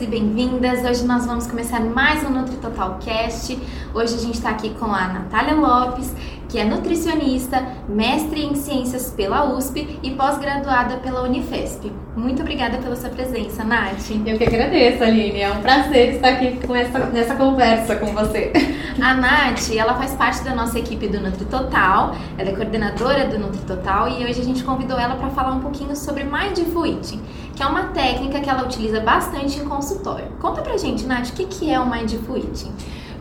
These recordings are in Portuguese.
bem-vindos e bem-vindas. Hoje nós vamos começar mais um Nutri Total Cast. Hoje a gente está aqui com a Natália Lopes, que é nutricionista, mestre em ciências pela USP e pós-graduada pela Unifesp. Muito obrigada pela sua presença, Nath. Eu que agradeço, Aline. É um prazer estar aqui com essa, nessa conversa com você. A Nath, ela faz parte da nossa equipe do Nutri Total, ela é coordenadora do Nutri Total e hoje a gente convidou ela para falar um pouquinho sobre Mindful Eating, que é uma técnica que ela utiliza bastante em consultório. Conta pra gente, Nath, o que, que é o Mindful Eating?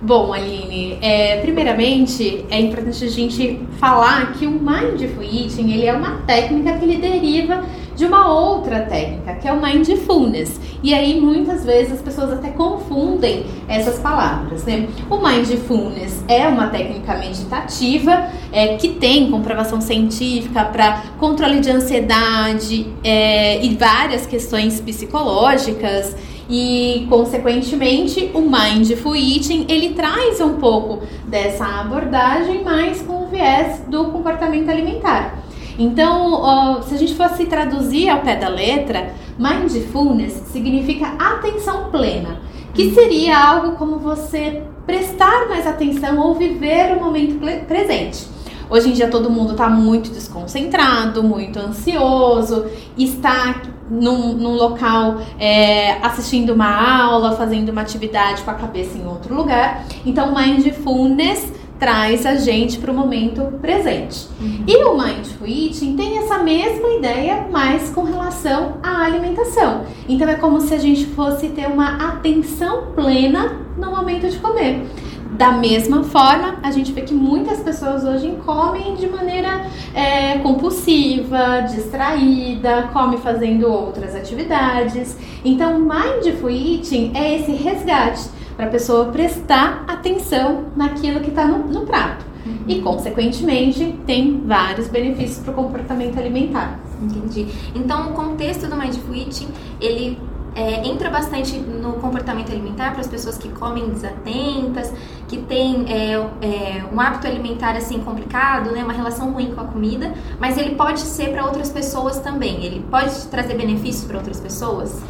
Bom, Aline, é, primeiramente é importante a gente falar que o Mindful Eating ele é uma técnica que ele deriva de uma outra técnica, que é o Mindfulness. E aí muitas vezes as pessoas até confundem essas palavras, né? O Mindfulness é uma técnica meditativa é, que tem comprovação científica para controle de ansiedade é, e várias questões psicológicas e consequentemente o mindful eating ele traz um pouco dessa abordagem mais com o viés do comportamento alimentar. Então, se a gente fosse traduzir ao pé da letra, mindfulness significa atenção plena, que seria algo como você prestar mais atenção ou viver o momento presente. Hoje em dia todo mundo está muito desconcentrado, muito ansioso, está num, num local é, assistindo uma aula, fazendo uma atividade com a cabeça em outro lugar. Então, mindfulness traz a gente para o momento presente. Uhum. E o Mindful Eating tem essa mesma ideia, mas com relação à alimentação. Então é como se a gente fosse ter uma atenção plena no momento de comer. Da mesma forma, a gente vê que muitas pessoas hoje comem de maneira é, compulsiva, distraída, come fazendo outras atividades. Então, Mindful Eating é esse resgate para a pessoa prestar atenção naquilo que está no, no, prato. Uhum. E, consequentemente, tem vários benefícios para o comportamento alimentar. Entendi. Então, o contexto do Mindful Eating, ele é, entra bastante no comportamento alimentar para as pessoas que comem desatentas, que têm é, é, um hábito alimentar assim complicado, né, uma relação ruim com a comida, mas ele pode ser para outras pessoas também. Ele pode trazer benefícios para outras pessoas?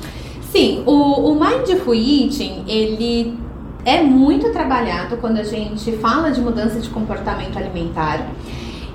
Sim, o, o Mindful Eating, ele é muito trabalhado quando a gente fala de mudança de comportamento alimentar.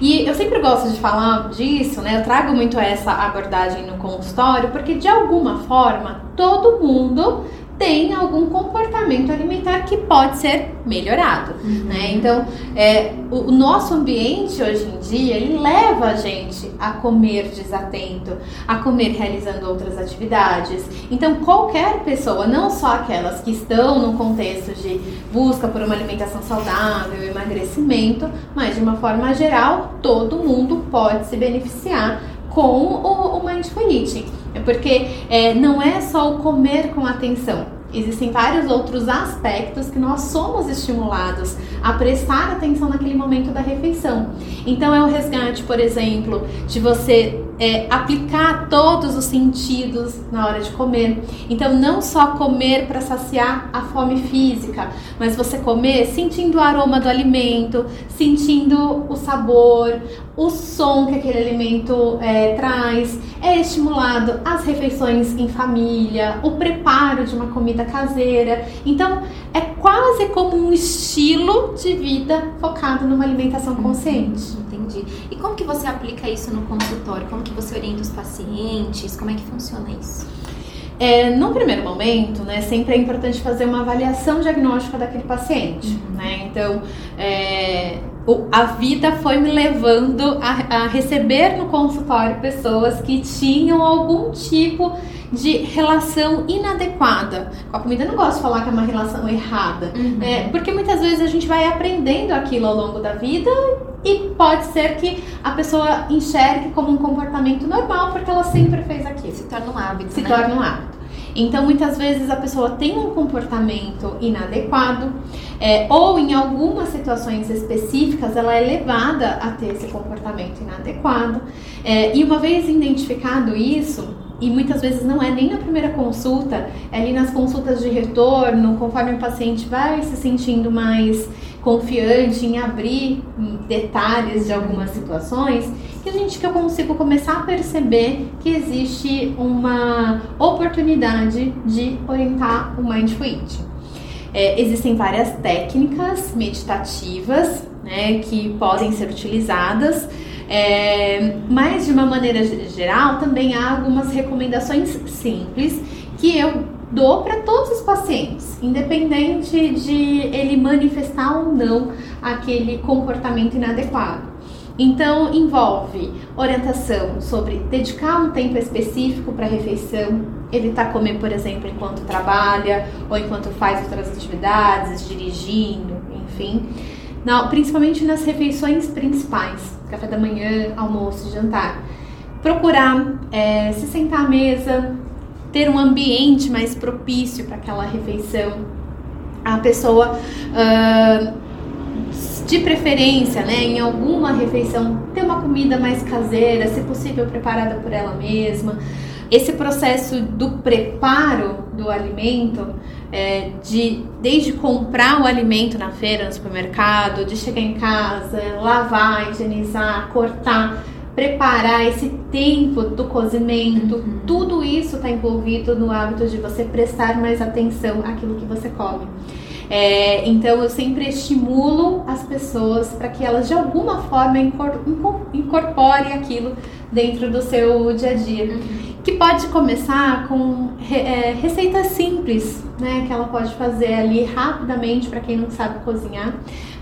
E eu sempre gosto de falar disso, né? Eu trago muito essa abordagem no consultório, porque de alguma forma todo mundo tem algum comportamento alimentar que pode ser melhorado, uhum. né? Então, é, o, o, nosso ambiente hoje em dia, ele leva a gente a comer desatento, a comer realizando outras atividades. Então, qualquer pessoa, não só aquelas que estão no contexto de busca por uma alimentação saudável, emagrecimento, mas de uma forma geral, todo mundo pode se beneficiar com o, o Mindful Eating. É porque é, não é só o comer com atenção. Existem vários outros aspectos que nós somos estimulados a prestar atenção naquele momento da refeição. Então, é o resgate, por exemplo, de você é, aplicar todos os sentidos na hora de comer. Então, não só comer para saciar a fome física, mas você comer sentindo o aroma do alimento, sentindo o sabor, o som que aquele alimento é, traz. É estimulado as refeições em família, o preparo de uma comida caseira. Então, é quase como um estilo de vida focado numa alimentação consciente. Entendi. E como que você aplica isso no consultório? Como que você orienta os pacientes? Como é que funciona isso? É, no primeiro momento, né, sempre é importante fazer uma avaliação diagnóstica daquele paciente, uhum. né? Então, é, o, a vida foi me levando a, a receber no consultório pessoas que tinham algum tipo de relação inadequada com a comida. Eu não gosto de falar que é uma relação errada, uhum. é, porque muitas vezes a gente vai aprendendo aquilo ao longo da vida e pode ser que a pessoa enxergue como um comportamento normal porque ela sempre fez aquilo. Se torna um hábito. Se né? torna um hábito. Então, muitas vezes a pessoa tem um comportamento inadequado, é, ou em algumas situações específicas ela é levada a ter esse comportamento inadequado. É, e uma vez identificado isso, e muitas vezes não é nem na primeira consulta, é ali nas consultas de retorno, conforme o paciente vai se sentindo mais confiante em abrir detalhes de algumas situações, que a gente que eu consigo começar a perceber que existe uma oportunidade de orientar o Mindful. É, existem várias técnicas meditativas né, que podem ser utilizadas, é, mas de uma maneira geral também há algumas recomendações simples que eu dou para todos os pacientes, independente de ele manifestar ou não aquele comportamento inadequado. Então, envolve orientação sobre dedicar um tempo específico para a refeição, evitar comer, por exemplo, enquanto trabalha ou enquanto faz outras atividades, dirigindo, enfim. Principalmente nas refeições principais, café da manhã, almoço, jantar. Procurar é, se sentar à mesa, ter um ambiente mais propício para aquela refeição. A pessoa, uh, de preferência, né, em alguma refeição, ter uma comida mais caseira, se possível preparada por ela mesma. Esse processo do preparo do alimento, é, de desde comprar o alimento na feira, no supermercado, de chegar em casa, lavar, higienizar, cortar, preparar esse tempo do cozimento, uhum. tudo isso está envolvido no hábito de você prestar mais atenção àquilo que você come. É, então eu sempre estimulo as pessoas para que elas de alguma forma incorporem aquilo dentro do seu dia a dia. Uhum que pode começar com é, receitas simples, né, que ela pode fazer ali rapidamente para quem não sabe cozinhar,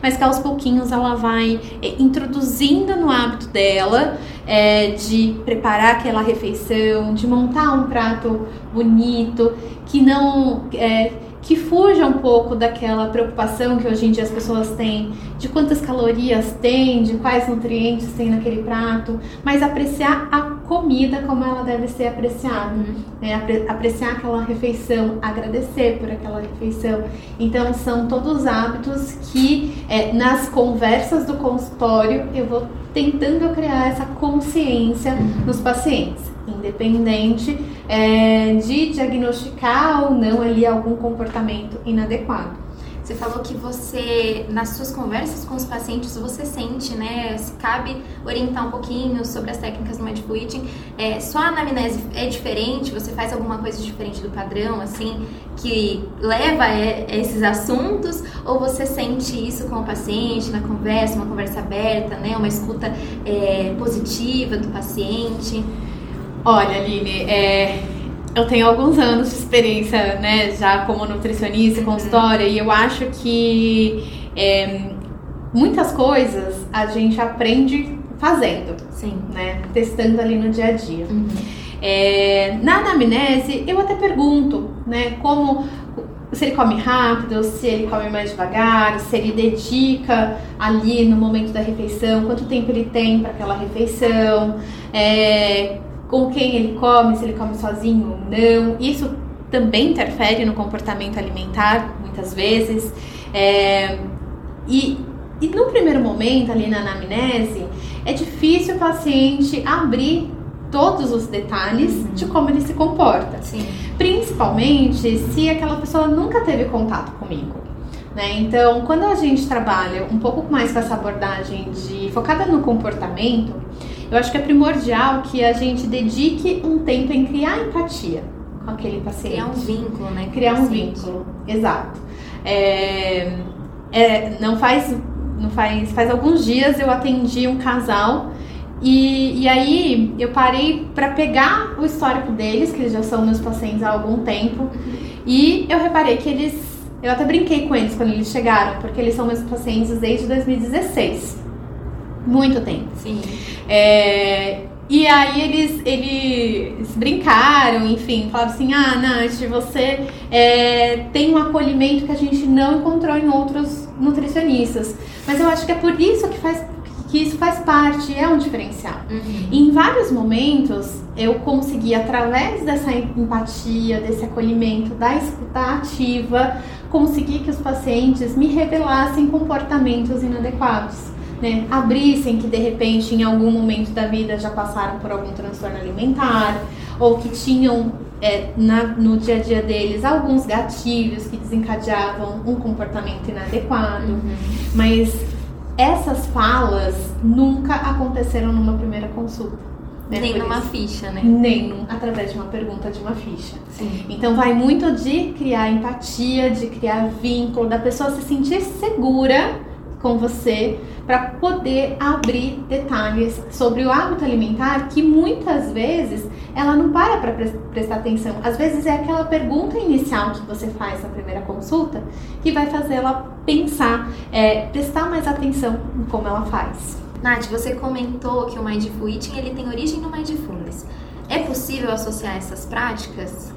mas que aos pouquinhos ela vai é, introduzindo no hábito dela é, de preparar aquela refeição, de montar um prato bonito, que não é, que fuja um pouco daquela preocupação que hoje em dia as pessoas têm de quantas calorias tem, de quais nutrientes tem naquele prato, mas apreciar a comida como ela deve ser apreciada, né? apreciar aquela refeição, agradecer por aquela refeição. Então são todos hábitos que é, nas conversas do consultório eu vou tentando criar essa consciência nos pacientes independente é, de diagnosticar ou não ali algum comportamento inadequado. Você falou que você, nas suas conversas com os pacientes, você sente, né? Se cabe orientar um pouquinho sobre as técnicas do Mindful Eating. É, só a anamnese é diferente? Você faz alguma coisa diferente do padrão, assim, que leva a esses assuntos? Ou você sente isso com o paciente, na conversa, uma conversa aberta, né? Uma escuta é, positiva do paciente? Olha, Aline, é, eu tenho alguns anos de experiência, né, já como nutricionista e consultória, e eu acho que é, muitas coisas a gente aprende fazendo, Sim. né, testando ali no dia a dia. Uhum. É, na anamnese, eu até pergunto, né, como se ele come rápido, se ele come mais devagar, se ele dedica ali no momento da refeição, quanto tempo ele tem para aquela refeição, é, com quem ele come, se ele come sozinho ou não. Isso também interfere no comportamento alimentar, muitas vezes. É, e, e no primeiro momento, ali na anamnese, é difícil o paciente abrir todos os detalhes uhum. de como ele se comporta. Sim. Principalmente se aquela pessoa nunca teve contato comigo. Né? Então, quando a gente trabalha um pouco mais com essa abordagem de focada no comportamento, eu acho que é primordial que a gente dedique um tempo em criar empatia com aquele paciente. Criar um vínculo, né? Criar um vínculo, exato. É, é, não faz, não faz, faz alguns dias eu atendi um casal e, e aí eu parei para pegar o histórico deles, que eles já são meus pacientes há algum tempo, e eu reparei que eles, eu até brinquei com eles quando eles chegaram, porque eles são meus pacientes desde 2016. Muito tempo. Sim. É, e aí eles, eles brincaram, enfim, falaram assim, ah, Nath, você é, tem um acolhimento que a gente não encontrou em outros nutricionistas. Mas eu acho que é por isso que faz que isso faz parte, é um diferencial. Uhum. em vários momentos eu consegui, através dessa empatia, desse acolhimento, da escuta ativa, conseguir que os pacientes me revelassem comportamentos inadequados né, abrissem que de repente em algum momento da vida já passaram por algum transtorno alimentar ou que tinham é, na, no dia a dia deles alguns gatilhos que desencadeavam um comportamento inadequado, uhum. mas essas falas nunca aconteceram numa primeira consulta. Né, Nem numa isso. ficha, né? Nem através de uma pergunta de uma ficha. Sim. Então vai muito de criar empatia, de criar vínculo, da pessoa se sentir segura com você para poder abrir detalhes sobre o hábito alimentar que muitas vezes ela não para para prestar atenção. Às vezes é aquela pergunta inicial que você faz na primeira consulta que vai fazer ela pensar, é, prestar mais atenção em como ela faz. Nath, você comentou que o Mindful Eating ele tem origem no Mindfulness. É possível associar essas práticas?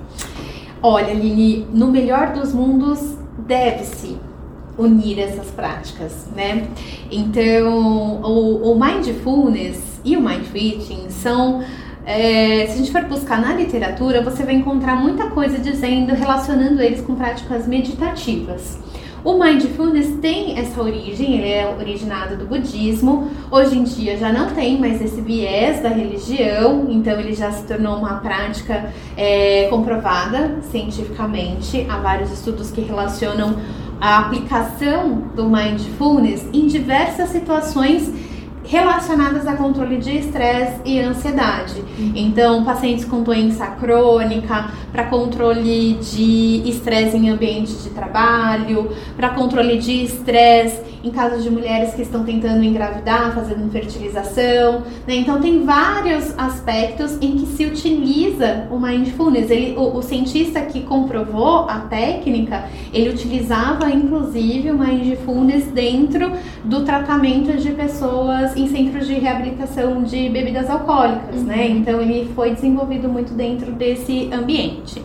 Olha, Lili, no melhor dos mundos deve-se unir essas práticas, né? Então, o, o Mindfulness e o Mindful Eating são é, se a gente for buscar na literatura, você vai encontrar muita coisa dizendo, relacionando eles com práticas meditativas. O Mindfulness tem essa origem, ele é originado do budismo. Hoje em dia já não tem mais esse viés da religião, então ele já se tornou uma prática é, comprovada cientificamente. Há vários estudos que relacionam a aplicação do Mindfulness em diversas situações relacionadas a controle de estresse e ansiedade. Então, pacientes com doença crônica, para controle de estresse em ambiente de trabalho, para controle de estresse em casos de mulheres que estão tentando engravidar, fazendo fertilização. Né? Então, tem vários aspectos em que se utiliza o mindfulness. Ele, o, o cientista que comprovou a técnica, ele utilizava inclusive o mindfulness dentro do tratamento de pessoas em centros de reabilitação de bebidas alcoólicas, né? uhum. né? Então ele foi desenvolvido muito dentro desse ambiente.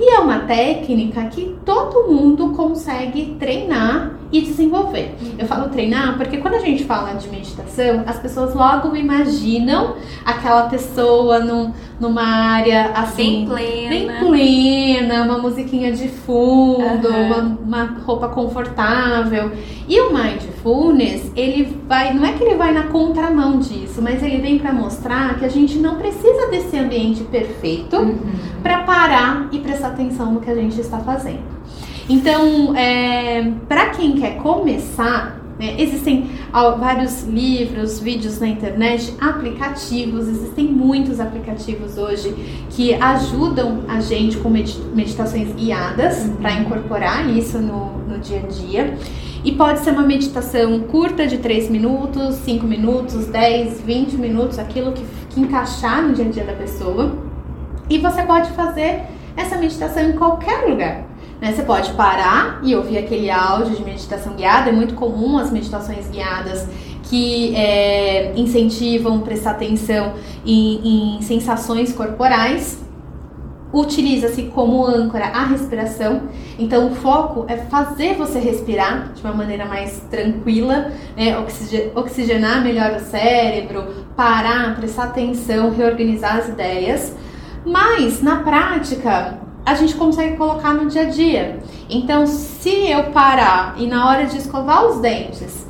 E é uma técnica que todo mundo consegue treinar e desenvolver. Eu falo treinar porque quando a gente fala de meditação, as pessoas logo imaginam aquela pessoa num, numa área assim. Bem plena. Bem plena, uma musiquinha de fundo, uhum. uma, uma roupa confortável. E o mindfulness, ele vai, não é que ele vai na contramão disso, mas ele vem para mostrar que a gente não precisa desse ambiente perfeito uhum. para parar e prestar atenção no que a gente está fazendo. Então, é, para quem quer começar, né, existem vários livros, vídeos na internet, aplicativos, existem muitos aplicativos hoje que ajudam a gente com meditações guiadas uhum. para incorporar isso no, no dia a dia. E pode ser uma meditação curta de 3 minutos, 5 minutos, 10, 20 minutos, aquilo que, que encaixar no dia a dia da pessoa. E você pode fazer essa meditação em qualquer lugar. Né? Você pode parar e ouvir aquele áudio de meditação guiada. É muito comum as meditações guiadas que é, incentivam prestar atenção em, em sensações corporais. Utiliza-se como âncora a respiração. Então, o foco é fazer você respirar de uma maneira mais tranquila, né? oxigenar melhor o cérebro, parar, prestar atenção, reorganizar as ideias. Mas, na prática, a gente consegue colocar no dia a dia. Então, se eu parar e na hora de escovar os dentes,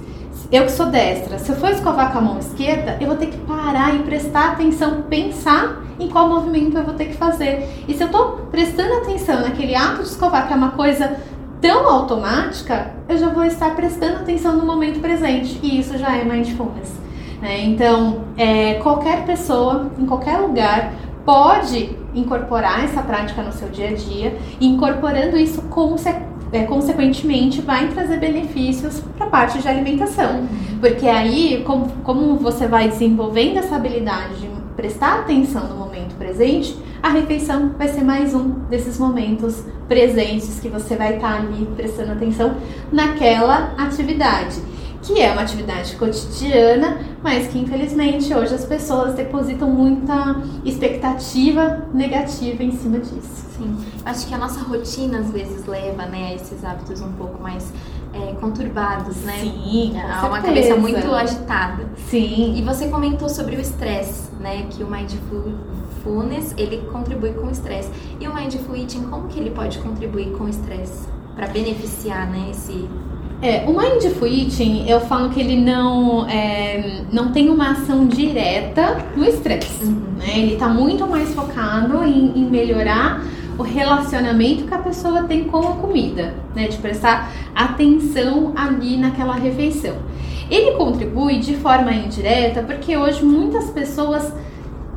eu que sou destra, se eu for escovar com a mão esquerda, eu vou ter que parar e prestar atenção, pensar em qual movimento eu vou ter que fazer. E se eu estou prestando atenção naquele ato de escovar, que é uma coisa tão automática, eu já vou estar prestando atenção no momento presente. E isso já é mindfulness. Né? Então, é, qualquer pessoa, em qualquer lugar, pode incorporar essa prática no seu dia a dia e incorporando isso conse é, consequentemente vai trazer benefícios para a parte de alimentação. Uhum. Porque aí, como, como você vai desenvolvendo essa habilidade de prestar atenção no momento presente, a refeição vai ser mais um desses momentos presentes que você vai estar tá ali prestando atenção naquela atividade que é uma atividade cotidiana, mas que infelizmente hoje as pessoas depositam muita expectativa negativa em cima disso. Sim, acho que a nossa rotina às vezes leva né, a esses hábitos um pouco mais é, conturbados, né? Sim, com uma cabeça muito agitada. Sim. E você comentou sobre o estresse, né? Que o mindfulness ele contribui com o estresse. E o mindful eating, como que ele pode contribuir com o estresse para beneficiar, né? Esse É, o Mindful Eating, eu falo que ele não, é, não tem uma ação direta no estresse. Uhum. Né? Ele está muito mais focado em, em, melhorar o relacionamento que a pessoa tem com a comida, né? De prestar atenção ali naquela refeição. Ele contribui de forma indireta porque hoje muitas pessoas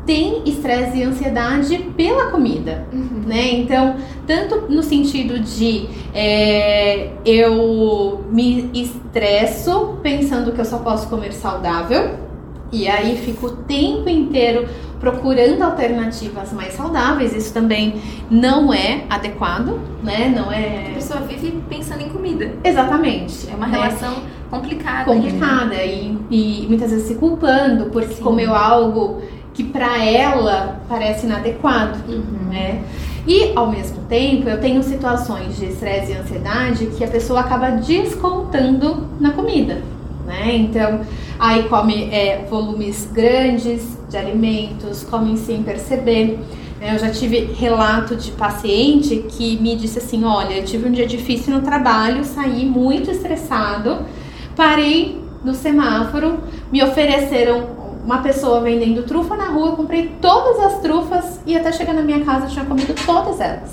tem estresse e ansiedade pela comida, uhum. né? Então, tanto no sentido de é, eu me estresso pensando que eu só posso comer saudável e aí fico o tempo inteiro procurando alternativas mais saudáveis. Isso também não é adequado, né? Não é. A pessoa vive pensando em comida. Exatamente. É uma relação complicada. Complicada né? e, e, muitas vezes se culpando porque Sim. comeu algo que para ela parece inadequado, uhum. né? E ao mesmo tempo, eu tenho situações de estresse e ansiedade que a pessoa acaba descontando na comida, né? Então, aí come é, volumes grandes de alimentos, come sem perceber. Né? Eu já tive relato de paciente que me disse assim: Olha, eu tive um dia difícil no trabalho, saí muito estressado, parei no semáforo, me ofereceram uma pessoa vendendo trufa na rua, eu comprei todas as trufas e até chegar na minha casa eu tinha comido todas elas.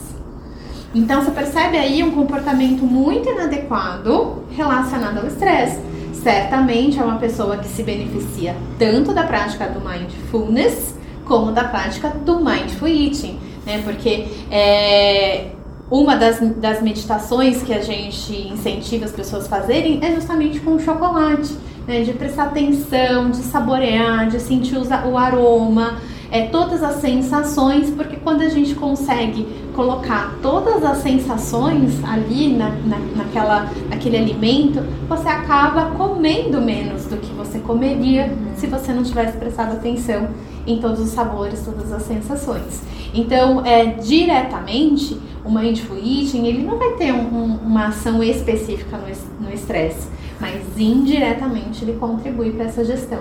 Então você percebe aí um comportamento muito inadequado relacionado ao estresse. Certamente é uma pessoa que se beneficia tanto da prática do mindfulness como da prática do mindful eating, né? Porque é, uma das, das meditações que a gente incentiva as pessoas a fazerem é justamente com o chocolate né, de prestar atenção, de saborear, de sentir o aroma, é, todas as sensações, porque quando a gente consegue colocar todas as sensações ali na, na, naquela, naquele alimento, você acaba comendo menos do que você comeria se você não tivesse prestado atenção em todos os sabores, todas as sensações. Então, é, diretamente, o Mindful Eating, ele não vai ter um, um, uma ação específica no estresse mas indiretamente ele contribui para essa gestão.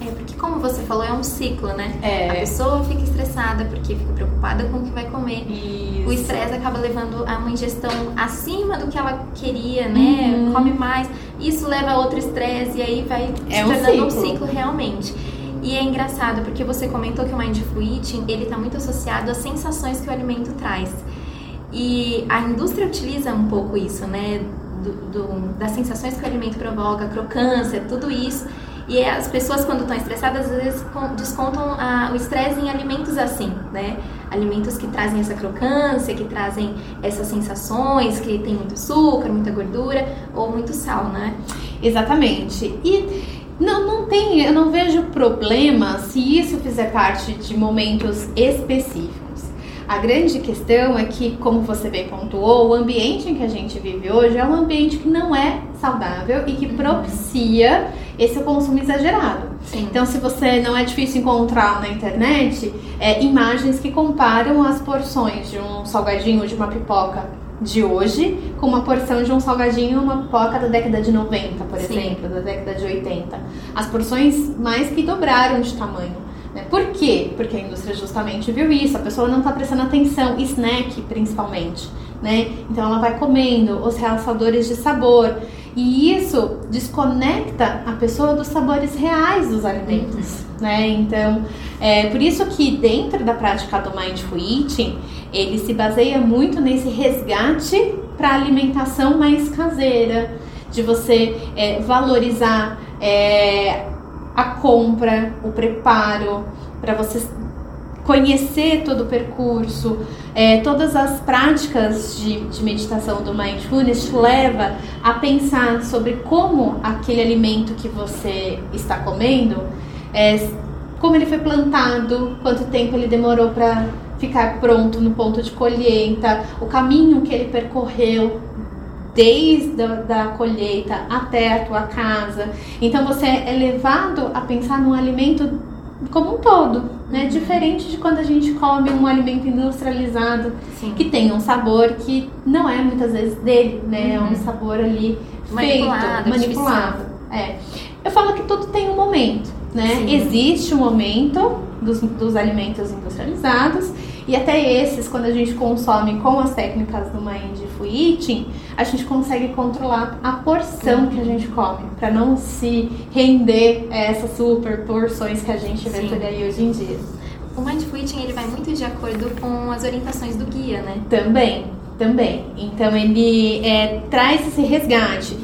É, porque como você falou, é um ciclo, né? É. A pessoa fica estressada porque fica preocupada com o que vai comer. Isso. O estresse acaba levando a uma ingestão acima do que ela queria, né? Uhum. Come mais. Isso leva a outro estresse e aí vai é se tornando um ciclo. um ciclo realmente. E é engraçado porque você comentou que o Mindful Eating, ele está muito associado às sensações que o alimento traz. E a indústria utiliza um pouco isso, né? Do, do, das sensações que o alimento provoca, crocância, tudo isso. E as pessoas, quando estão estressadas, às vezes descontam a, o estresse em alimentos assim, né? Alimentos que trazem essa crocância, que trazem essas sensações, que tem muito açúcar, muita gordura ou muito sal, né? Exatamente. E não, não tem, eu não vejo problema se isso fizer parte de momentos específicos. A grande questão é que, como você bem pontuou, o ambiente em que a gente vive hoje é um ambiente que não é saudável e que propicia esse consumo exagerado. Sim. Então, se você não é difícil encontrar na internet é, imagens que comparam as porções de um salgadinho de uma pipoca de hoje com uma porção de um salgadinho uma pipoca da década de 90, por Sim. exemplo, da década de 80. As porções mais que dobraram de tamanho. Né? Por quê? Porque a indústria justamente viu isso, a pessoa não está prestando atenção, snack principalmente. Né? Então ela vai comendo os realçadores de sabor e isso desconecta a pessoa dos sabores reais dos alimentos, uhum. né? Então é por isso que dentro da prática do mindful eating ele se baseia muito nesse resgate para alimentação mais caseira, de você é, valorizar é, a compra, o preparo, para você conhecer todo o percurso, é, todas as práticas de, de, meditação do mindfulness te leva a pensar sobre como aquele alimento que você está comendo, é, como ele foi plantado, quanto tempo ele demorou para ficar pronto no ponto de colheita, o caminho que ele percorreu desde a da colheita até a tua casa. Então você é levado a pensar num alimento como um todo, né? Uhum. Diferente de quando a gente come um alimento industrializado Sim. que tem um sabor que não é muitas vezes dele, né? Uhum. É um sabor ali manipulado, feito, manipulado. É. Eu falo que tudo tem um momento, né? Sim. Existe um momento dos, dos alimentos industrializados E até esses, quando a gente consome com as técnicas do Mindful Eating, a gente consegue controlar a porção que a gente come, para não se render a essas super porções que a gente vê por aí hoje em dia. O Mindful Eating ele vai muito de acordo com as orientações do guia, né? Também, também. Então ele é, traz esse resgate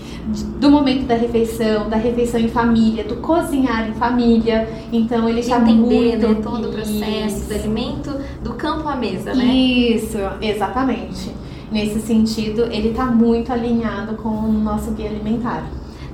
do momento da refeição, da refeição em família, do cozinhar em família. Então ele já entender né, todo o processo do alimento do campo à mesa, né? Isso, exatamente. Nesse sentido, ele está muito alinhado com o nosso guia alimentar.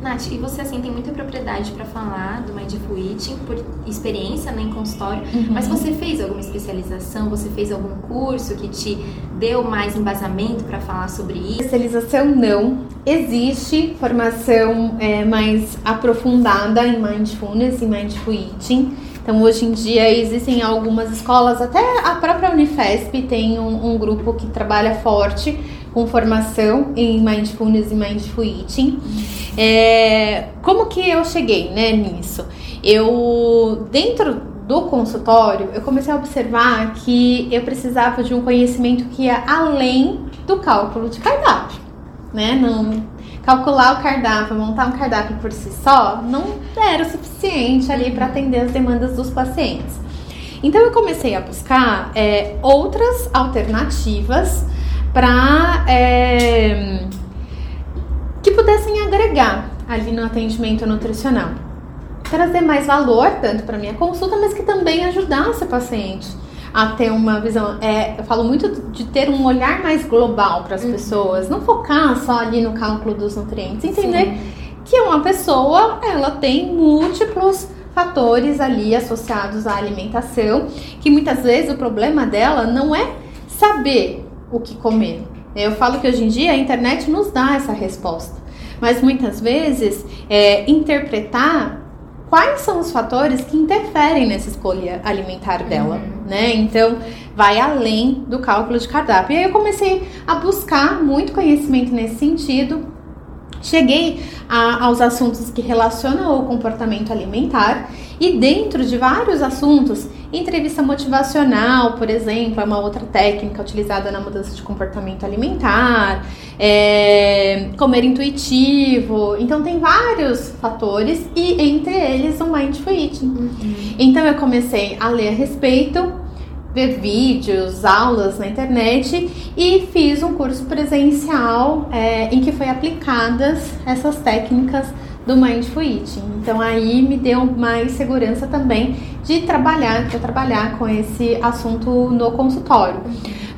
Nath, e você assim tem muita propriedade para falar do Mindful Eating por experiência né, em consultório, uhum. mas você fez alguma especialização, você fez algum curso que te deu mais embasamento para falar sobre isso? Especialização não. Existe formação é, mais aprofundada em Mindfulness e Mindful Eating. Então, hoje em dia, existem algumas escolas, até a própria Unifesp tem um, um grupo que trabalha forte com formação em Mindfulness e Mindful Eating. É, como que eu cheguei né, nisso? Eu, dentro do consultório, eu comecei a observar que eu precisava de um conhecimento que ia além do cálculo de cardápio, né? Não, calcular o cardápio, montar um cardápio por si só, não era o suficiente ali para atender as demandas dos pacientes. Então eu comecei a buscar é, outras alternativas para é, que pudessem agregar ali no atendimento nutricional. Trazer mais valor, tanto para minha consulta, mas que também ajudasse o paciente a ter uma visão. É, eu falo muito de ter um olhar mais global para as uhum. pessoas, não focar só ali no cálculo dos nutrientes, entender Sim. que uma pessoa ela tem múltiplos fatores ali associados à alimentação, que muitas vezes o problema dela não é saber o que comer. Eu falo que hoje em dia a internet nos dá essa resposta, mas muitas vezes é, interpretar quais são os fatores que interferem nessa escolha alimentar dela, uhum. né? Então, vai além do cálculo de cardápio. E aí eu comecei a buscar muito conhecimento nesse sentido Cheguei a, aos assuntos que relacionam o comportamento alimentar e dentro de vários assuntos, entrevista motivacional, por exemplo, é uma outra técnica utilizada na mudança de comportamento alimentar, é, comer intuitivo. Então tem vários fatores e entre eles o mindful eating. Uhum. Então eu comecei a ler a respeito ver vídeos, aulas na internet e fiz um curso presencial é, em que foi aplicadas essas técnicas do Mindful Eating. Então aí me deu mais segurança também de trabalhar, de trabalhar com esse assunto no consultório.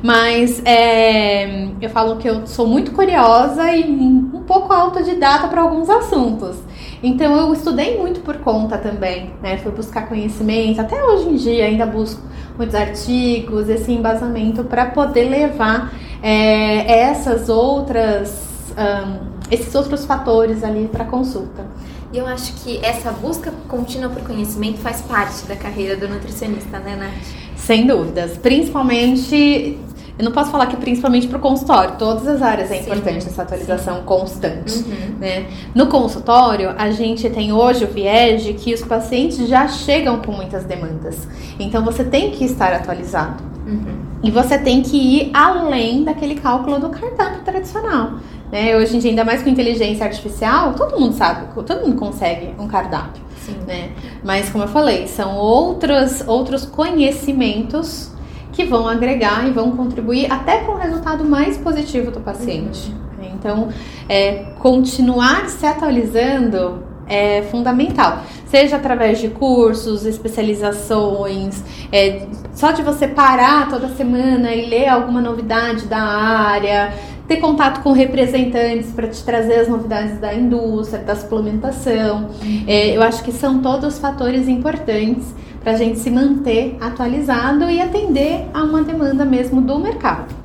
Mas é, eu falo que eu sou muito curiosa e um pouco autodidata para alguns assuntos. Então eu estudei muito por conta também, né? Fui buscar conhecimento, até hoje em dia ainda busco muitos artigos, esse embasamento para poder levar é, essas outras, um, esses outros fatores ali para consulta. E eu acho que essa busca contínua por conhecimento faz parte da carreira do nutricionista, né, Nath? Sem dúvidas. Principalmente eu não posso falar que principalmente para o consultório, todas as áreas é importante sim, essa atualização sim. constante. Uhum. Né? No consultório, a gente tem hoje o viés de que os pacientes já chegam com muitas demandas. Então você tem que estar atualizado. Uhum. E você tem que ir além daquele cálculo do cardápio tradicional. Né? Hoje em dia, ainda mais com inteligência artificial, todo mundo sabe, todo mundo consegue um cardápio. Né? Mas como eu falei, são outros, outros conhecimentos que vão agregar e vão contribuir até para um resultado mais positivo do paciente. Uhum. Então, é, continuar se atualizando é fundamental, seja através de cursos, especializações, é, só de você parar toda semana e ler alguma novidade da área, ter contato com representantes para te trazer as novidades da indústria, da suplementação. É, eu acho que são todos fatores importantes para a gente se manter atualizado e atender a uma demanda mesmo do mercado.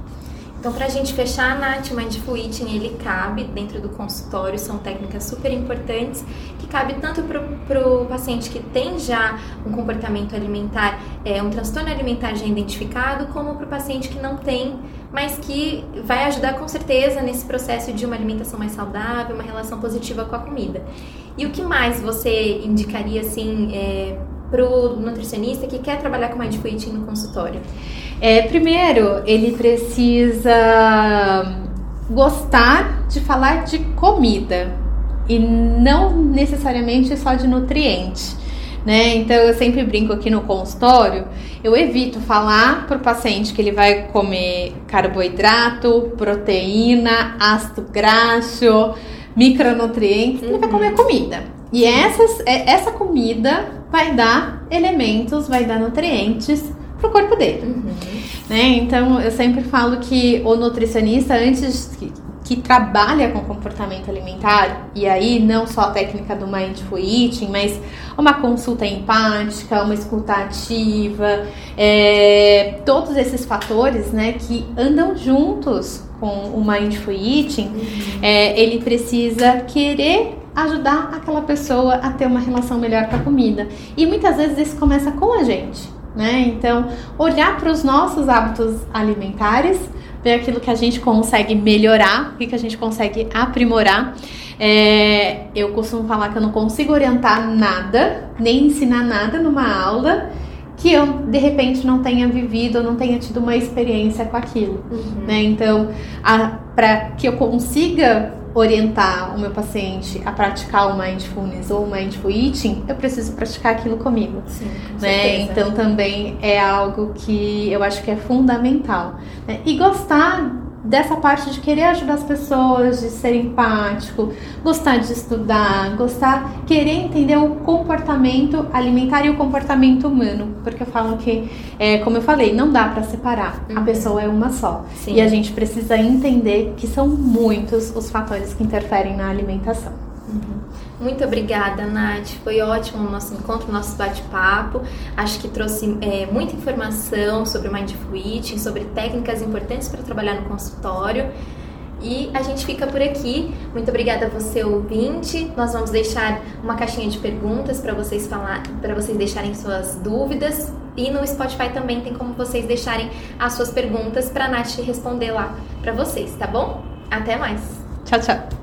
Então, para a gente fechar, Nath, o Mindful ele cabe dentro do consultório, são técnicas super importantes, que cabe tanto para o paciente que tem já um comportamento alimentar, é, um transtorno alimentar já identificado, como para o paciente que não tem, mas que vai ajudar com certeza nesse processo de uma alimentação mais saudável, uma relação positiva com a comida. E o que mais você indicaria, assim, é, para o nutricionista que quer trabalhar com Mindful Eating no consultório? É, primeiro, ele precisa gostar de falar de comida e não necessariamente só de nutriente. Né? Então eu sempre brinco aqui no consultório, eu evito falar para o paciente que ele vai comer carboidrato, proteína, ácido graxo, micronutrientes, uhum. ele vai comer comida. E essas, é, essa comida vai dar elementos, vai dar nutrientes para o corpo dele. Uhum. Né? Então eu sempre falo que o nutricionista, antes que trabalha com comportamento alimentar, e aí não só a técnica do Mindful Eating, mas uma consulta empática, uma escuta ativa, é, todos esses fatores né, que andam juntos com o Mindful Eating, uhum. é, ele precisa querer ajudar aquela pessoa a ter uma relação melhor com a comida. E muitas vezes isso começa com a gente. Né? Então, olhar para os nossos hábitos alimentares ver aquilo que a gente consegue melhorar, o que, que a gente consegue aprimorar. É, eu costumo falar que eu não consigo orientar nada, nem ensinar nada numa aula que eu de repente não tenha vivido ou não tenha tido uma experiência com aquilo, uhum. né? Então, para que eu consiga orientar o meu paciente a praticar o mindfulness ou o mindful eating, eu preciso praticar aquilo comigo. Sim, com né? Então também é algo que eu acho que é fundamental. Né? E gostar dessa parte de querer ajudar as pessoas, de ser empático, gostar de estudar, gostar, querer entender o comportamento alimentar e o comportamento humano, porque eu falo que, é, como eu falei, não dá para separar. Uhum. A pessoa é uma só Sim. e a gente precisa entender que são muitos os fatores que interferem na alimentação. Muito obrigada, Nath. Foi ótimo o nosso encontro, o nosso bate-papo. Acho que trouxe é, muita informação sobre Mindful Eating, sobre técnicas importantes para trabalhar no consultório. E a gente fica por aqui. Muito obrigada a você, ouvinte. Nós vamos deixar uma caixinha de perguntas para vocês falar, para vocês deixarem suas dúvidas. E no Spotify também tem como vocês deixarem as suas perguntas para a Nath responder lá para vocês, tá bom? Até mais. Tchau, tchau.